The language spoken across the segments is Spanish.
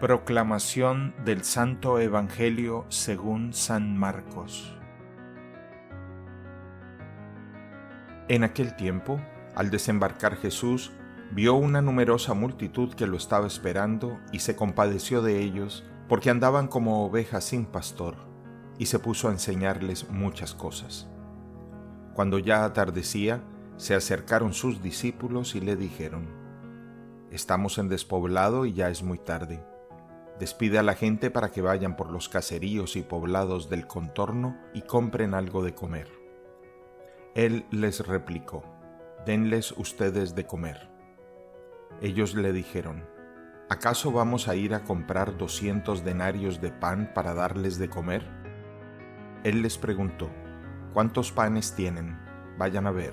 Proclamación del Santo Evangelio según San Marcos. En aquel tiempo, al desembarcar Jesús, vio una numerosa multitud que lo estaba esperando y se compadeció de ellos porque andaban como ovejas sin pastor, y se puso a enseñarles muchas cosas. Cuando ya atardecía, se acercaron sus discípulos y le dijeron, Estamos en despoblado y ya es muy tarde Despide a la gente para que vayan por los caseríos y poblados del contorno y compren algo de comer. Él les replicó, denles ustedes de comer. Ellos le dijeron, ¿acaso vamos a ir a comprar doscientos denarios de pan para darles de comer? Él les preguntó, ¿cuántos panes tienen? Vayan a ver.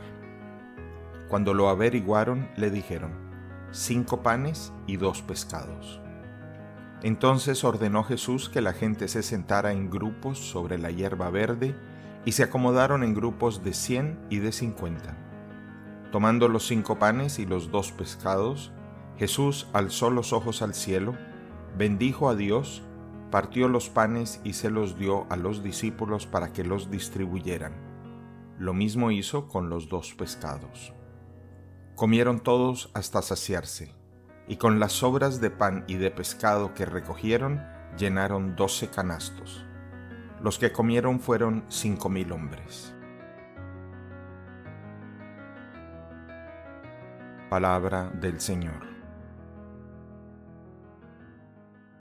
Cuando lo averiguaron, le dijeron, cinco panes y dos pescados. Entonces ordenó Jesús que la gente se sentara en grupos sobre la hierba verde y se acomodaron en grupos de cien y de cincuenta. Tomando los cinco panes y los dos pescados, Jesús alzó los ojos al cielo, bendijo a Dios, partió los panes y se los dio a los discípulos para que los distribuyeran. Lo mismo hizo con los dos pescados. Comieron todos hasta saciarse y con las sobras de pan y de pescado que recogieron llenaron doce canastos. Los que comieron fueron cinco mil hombres. Palabra del Señor.